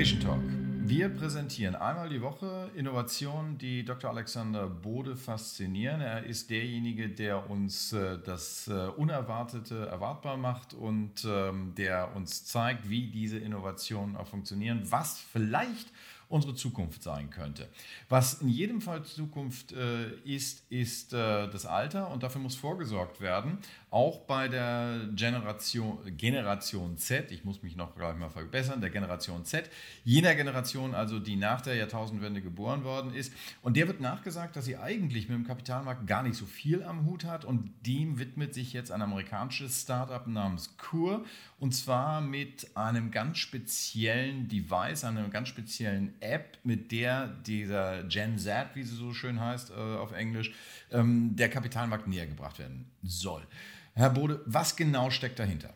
Innovation Talk. Wir präsentieren einmal die Woche Innovationen, die Dr. Alexander Bode faszinieren. Er ist derjenige, der uns äh, das äh, Unerwartete erwartbar macht und ähm, der uns zeigt, wie diese Innovationen auch funktionieren, was vielleicht unsere Zukunft sein könnte. Was in jedem Fall Zukunft äh, ist, ist das Alter und dafür muss vorgesorgt werden. Auch bei der Generation, Generation Z, ich muss mich noch gleich mal verbessern, der Generation Z, jener Generation also, die nach der Jahrtausendwende geboren worden ist. Und der wird nachgesagt, dass sie eigentlich mit dem Kapitalmarkt gar nicht so viel am Hut hat und dem widmet sich jetzt ein amerikanisches Startup namens Kur und zwar mit einem ganz speziellen Device, einer ganz speziellen App, mit der dieser Gen Z, wie sie so schön heißt äh, auf Englisch, ähm, der Kapitalmarkt näher gebracht werden soll. Herr Bode, was genau steckt dahinter?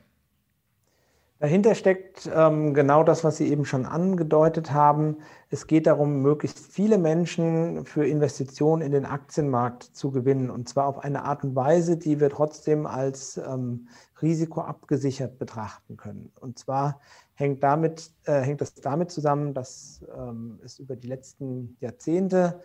Dahinter steckt ähm, genau das, was Sie eben schon angedeutet haben. Es geht darum, möglichst viele Menschen für Investitionen in den Aktienmarkt zu gewinnen. Und zwar auf eine Art und Weise, die wir trotzdem als ähm, risikoabgesichert betrachten können. Und zwar hängt, damit, äh, hängt das damit zusammen, dass ähm, es über die letzten Jahrzehnte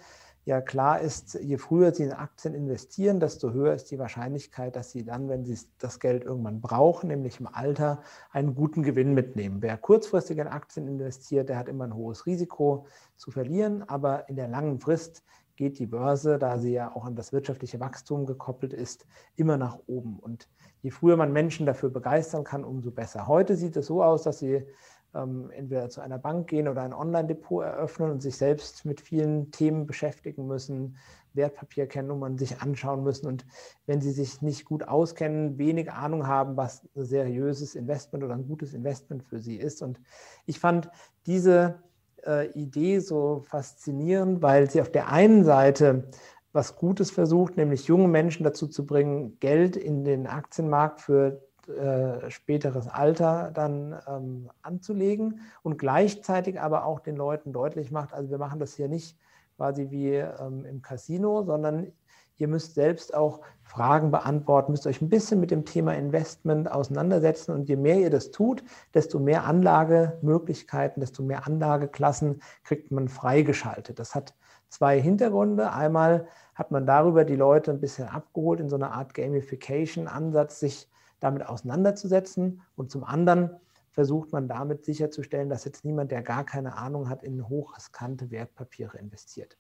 ja klar ist, je früher Sie in Aktien investieren, desto höher ist die Wahrscheinlichkeit, dass Sie dann, wenn Sie das Geld irgendwann brauchen, nämlich im Alter, einen guten Gewinn mitnehmen. Wer kurzfristig in Aktien investiert, der hat immer ein hohes Risiko zu verlieren, aber in der langen Frist geht die Börse, da sie ja auch an das wirtschaftliche Wachstum gekoppelt ist, immer nach oben. Und je früher man Menschen dafür begeistern kann, umso besser. Heute sieht es so aus, dass sie ähm, entweder zu einer Bank gehen oder ein Online-Depot eröffnen und sich selbst mit vielen Themen beschäftigen müssen, Wertpapierkennnummern sich anschauen müssen. Und wenn sie sich nicht gut auskennen, wenig Ahnung haben, was ein seriöses Investment oder ein gutes Investment für sie ist. Und ich fand diese äh, Idee so faszinierend, weil sie auf der einen Seite was Gutes versucht, nämlich junge Menschen dazu zu bringen, Geld in den Aktienmarkt für äh, späteres Alter dann ähm, anzulegen und gleichzeitig aber auch den Leuten deutlich macht, also wir machen das hier nicht quasi wie ähm, im Casino, sondern ihr müsst selbst auch Fragen beantworten, müsst euch ein bisschen mit dem Thema Investment auseinandersetzen und je mehr ihr das tut, desto mehr Anlagemöglichkeiten, desto mehr Anlageklassen kriegt man freigeschaltet. Das hat zwei Hintergründe. Einmal hat man darüber die Leute ein bisschen abgeholt in so einer Art Gamification-Ansatz, sich damit auseinanderzusetzen. Und zum anderen versucht man damit sicherzustellen, dass jetzt niemand, der gar keine Ahnung hat, in hochriskante Wertpapiere investiert.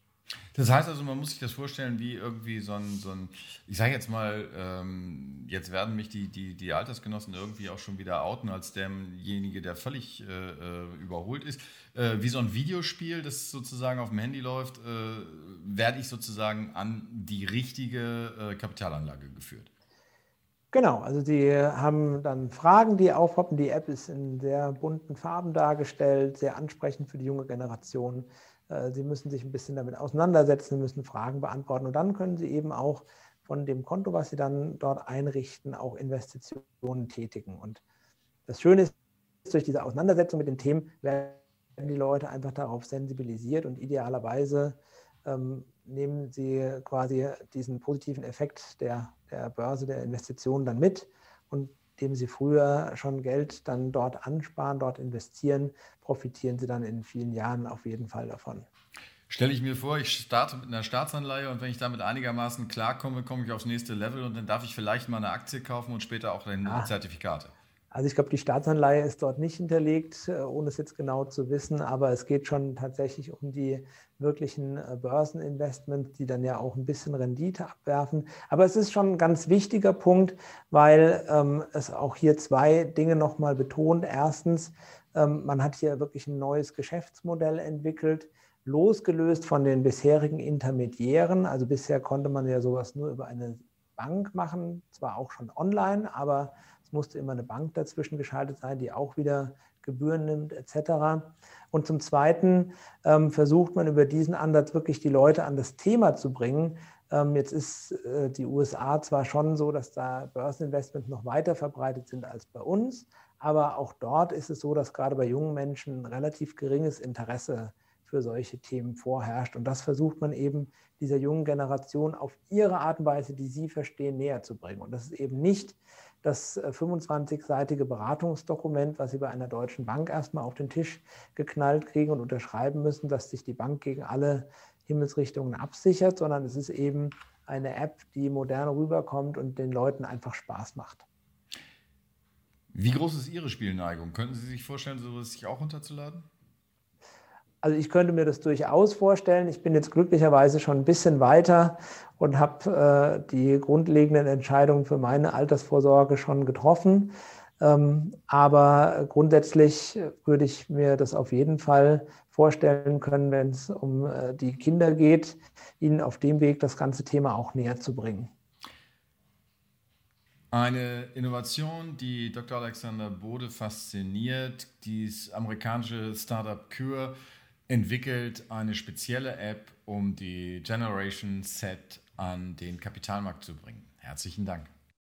Das heißt also, man muss sich das vorstellen wie irgendwie so ein, so ein ich sage jetzt mal, ähm, jetzt werden mich die, die, die Altersgenossen irgendwie auch schon wieder outen als derjenige, der völlig äh, äh überholt ist. Äh, wie so ein Videospiel, das sozusagen auf dem Handy läuft, äh, werde ich sozusagen an die richtige äh, Kapitalanlage geführt. Genau, also Sie haben dann Fragen, die aufpoppen. Die App ist in sehr bunten Farben dargestellt, sehr ansprechend für die junge Generation. Äh, Sie müssen sich ein bisschen damit auseinandersetzen, müssen Fragen beantworten und dann können Sie eben auch von dem Konto, was Sie dann dort einrichten, auch Investitionen tätigen. Und das Schöne ist, durch diese Auseinandersetzung mit den Themen werden die Leute einfach darauf sensibilisiert und idealerweise ähm, nehmen Sie quasi diesen positiven Effekt der, der Börse, der Investitionen dann mit und indem Sie früher schon Geld dann dort ansparen, dort investieren, profitieren Sie dann in vielen Jahren auf jeden Fall davon. Stelle ich mir vor, ich starte mit einer Staatsanleihe und wenn ich damit einigermaßen klarkomme, komme ich aufs nächste Level und dann darf ich vielleicht mal eine Aktie kaufen und später auch dann ah. Zertifikate. Also ich glaube, die Staatsanleihe ist dort nicht hinterlegt, äh, ohne es jetzt genau zu wissen, aber es geht schon tatsächlich um die wirklichen äh, Börseninvestments, die dann ja auch ein bisschen Rendite abwerfen. Aber es ist schon ein ganz wichtiger Punkt, weil ähm, es auch hier zwei Dinge nochmal betont. Erstens, ähm, man hat hier wirklich ein neues Geschäftsmodell entwickelt, losgelöst von den bisherigen Intermediären. Also bisher konnte man ja sowas nur über eine Bank machen, zwar auch schon online, aber es musste immer eine Bank dazwischen geschaltet sein, die auch wieder Gebühren nimmt etc. Und zum Zweiten ähm, versucht man über diesen Ansatz wirklich die Leute an das Thema zu bringen. Ähm, jetzt ist äh, die USA zwar schon so, dass da Börseninvestments noch weiter verbreitet sind als bei uns, aber auch dort ist es so, dass gerade bei jungen Menschen ein relativ geringes Interesse für solche Themen vorherrscht. Und das versucht man eben dieser jungen Generation auf ihre Art und Weise, die sie verstehen, näher zu bringen. Und das ist eben nicht das 25-seitige äh, Beratungsdokument, was Sie bei einer deutschen Bank erstmal auf den Tisch geknallt kriegen und unterschreiben müssen, dass sich die Bank gegen alle Himmelsrichtungen absichert, sondern es ist eben eine App, die modern rüberkommt und den Leuten einfach Spaß macht. Wie groß ist Ihre Spielneigung? Könnten Sie sich vorstellen, sowas sich auch runterzuladen? Also ich könnte mir das durchaus vorstellen. Ich bin jetzt glücklicherweise schon ein bisschen weiter und habe äh, die grundlegenden Entscheidungen für meine Altersvorsorge schon getroffen. Ähm, aber grundsätzlich würde ich mir das auf jeden Fall vorstellen können, wenn es um äh, die Kinder geht, ihnen auf dem Weg das ganze Thema auch näher zu bringen. Eine Innovation, die Dr. Alexander Bode fasziniert, dieses amerikanische Startup Cure entwickelt eine spezielle App, um die Generation Set an den Kapitalmarkt zu bringen. Herzlichen Dank.